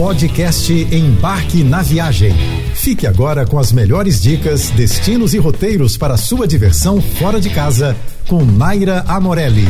Podcast Embarque na Viagem. Fique agora com as melhores dicas, destinos e roteiros para sua diversão fora de casa com Naira Amorelli.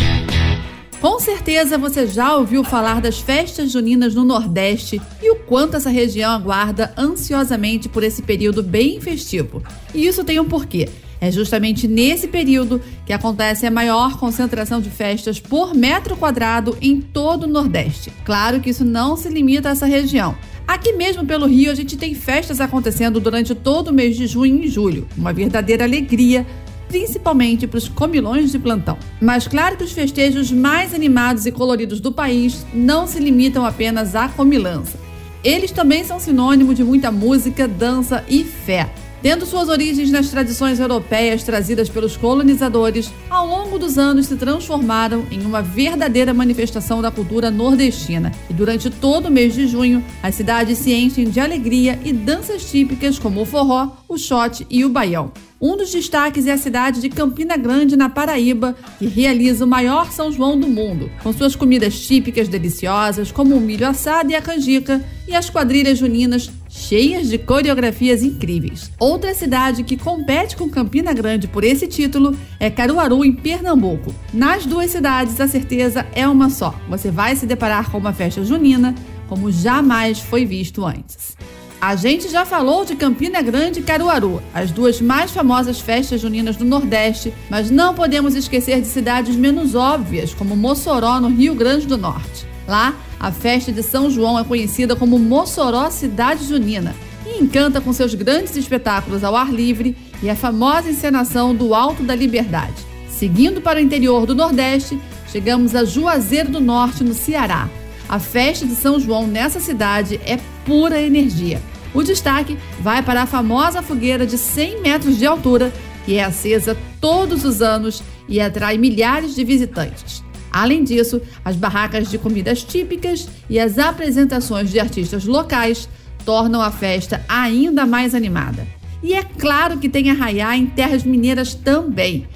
Com certeza você já ouviu falar das festas juninas no Nordeste e o quanto essa região aguarda ansiosamente por esse período bem festivo. E isso tem um porquê. É justamente nesse período que acontece a maior concentração de festas por metro quadrado em todo o Nordeste. Claro que isso não se limita a essa região. Aqui mesmo pelo Rio, a gente tem festas acontecendo durante todo o mês de junho e julho. Uma verdadeira alegria principalmente para os comilões de plantão. Mas claro que os festejos mais animados e coloridos do país não se limitam apenas à comilança. Eles também são sinônimo de muita música, dança e fé. Tendo suas origens nas tradições europeias trazidas pelos colonizadores, ao longo dos anos se transformaram em uma verdadeira manifestação da cultura nordestina. E durante todo o mês de junho, as cidades se enchem de alegria e danças típicas como o forró, o shot e o baião. Um dos destaques é a cidade de Campina Grande, na Paraíba, que realiza o maior São João do mundo, com suas comidas típicas deliciosas, como o milho assado e a canjica, e as quadrilhas juninas cheias de coreografias incríveis. Outra cidade que compete com Campina Grande por esse título é Caruaru, em Pernambuco. Nas duas cidades, a certeza é uma só: você vai se deparar com uma festa junina como jamais foi visto antes. A gente já falou de Campina Grande e Caruaru, as duas mais famosas festas juninas do Nordeste, mas não podemos esquecer de cidades menos óbvias, como Mossoró, no Rio Grande do Norte. Lá, a festa de São João é conhecida como Mossoró Cidade Junina e encanta com seus grandes espetáculos ao ar livre e a famosa encenação do Alto da Liberdade. Seguindo para o interior do Nordeste, chegamos a Juazeiro do Norte, no Ceará. A festa de São João nessa cidade é pura energia. O destaque vai para a famosa fogueira de 100 metros de altura, que é acesa todos os anos e atrai milhares de visitantes. Além disso, as barracas de comidas típicas e as apresentações de artistas locais tornam a festa ainda mais animada. E é claro que tem arraiá em terras mineiras também.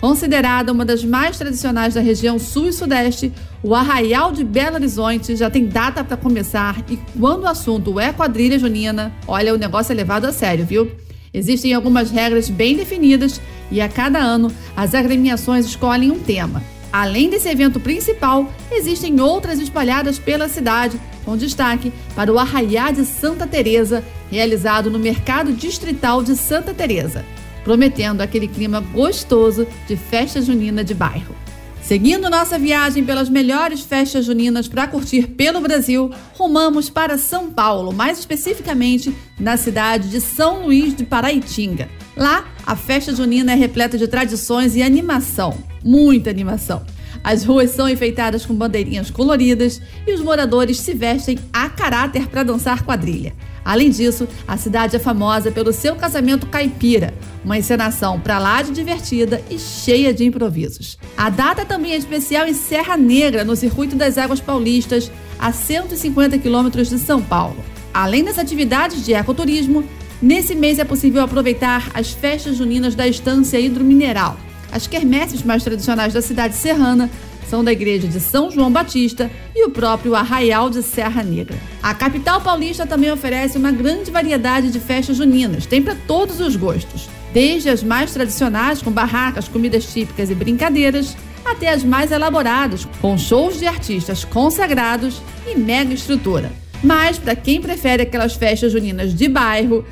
Considerada uma das mais tradicionais da região sul e sudeste, o Arraial de Belo Horizonte já tem data para começar e quando o assunto é quadrilha junina, olha, o negócio é levado a sério, viu? Existem algumas regras bem definidas e a cada ano as agremiações escolhem um tema. Além desse evento principal, existem outras espalhadas pela cidade, com destaque para o Arraiá de Santa Teresa, realizado no Mercado Distrital de Santa Teresa prometendo aquele clima gostoso de festa junina de bairro. Seguindo nossa viagem pelas melhores festas juninas para curtir pelo Brasil, rumamos para São Paulo, mais especificamente na cidade de São Luís de Paraitinga. Lá, a festa junina é repleta de tradições e animação, muita animação. As ruas são enfeitadas com bandeirinhas coloridas e os moradores se vestem a caráter para dançar quadrilha. Além disso, a cidade é famosa pelo seu casamento caipira, uma encenação para lá de divertida e cheia de improvisos. A data também é especial em Serra Negra, no Circuito das Águas Paulistas, a 150 quilômetros de São Paulo. Além das atividades de ecoturismo, nesse mês é possível aproveitar as festas juninas da Estância Hidromineral. As quermesses mais tradicionais da cidade serrana são da igreja de São João Batista e o próprio Arraial de Serra Negra. A capital paulista também oferece uma grande variedade de festas juninas, tem para todos os gostos, desde as mais tradicionais, com barracas, comidas típicas e brincadeiras, até as mais elaboradas, com shows de artistas consagrados e mega estrutura. Mas, para quem prefere aquelas festas juninas de bairro,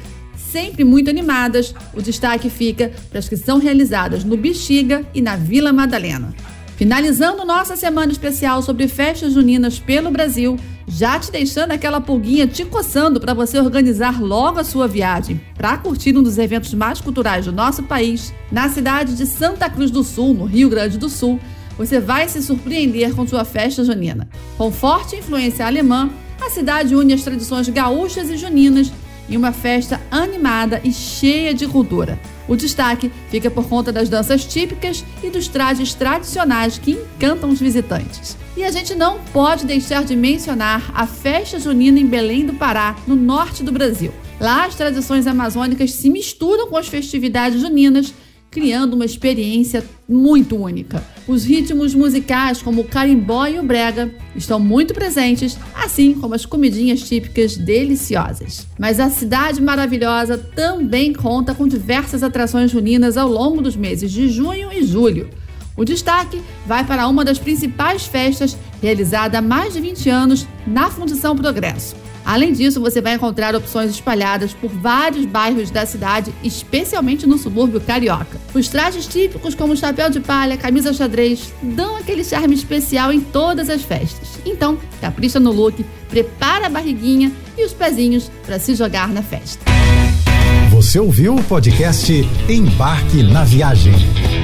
sempre muito animadas, o destaque fica para as que são realizadas no Bexiga e na Vila Madalena. Finalizando nossa semana especial sobre festas juninas pelo Brasil, já te deixando aquela pulguinha te coçando para você organizar logo a sua viagem para curtir um dos eventos mais culturais do nosso país, na cidade de Santa Cruz do Sul, no Rio Grande do Sul, você vai se surpreender com sua festa junina. Com forte influência alemã, a cidade une as tradições gaúchas e juninas em uma festa animada e cheia de cultura. O destaque fica por conta das danças típicas e dos trajes tradicionais que encantam os visitantes. E a gente não pode deixar de mencionar a festa junina em Belém do Pará, no norte do Brasil. Lá as tradições amazônicas se misturam com as festividades juninas criando uma experiência muito única. Os ritmos musicais, como o carimbó e o brega, estão muito presentes, assim como as comidinhas típicas deliciosas. Mas a cidade maravilhosa também conta com diversas atrações juninas ao longo dos meses de junho e julho. O destaque vai para uma das principais festas realizada há mais de 20 anos na Fundição Progresso. Além disso, você vai encontrar opções espalhadas por vários bairros da cidade, especialmente no subúrbio carioca. Os trajes típicos, como chapéu de palha, camisa xadrez, dão aquele charme especial em todas as festas. Então, capricha no look, prepara a barriguinha e os pezinhos para se jogar na festa. Você ouviu o podcast Embarque na Viagem.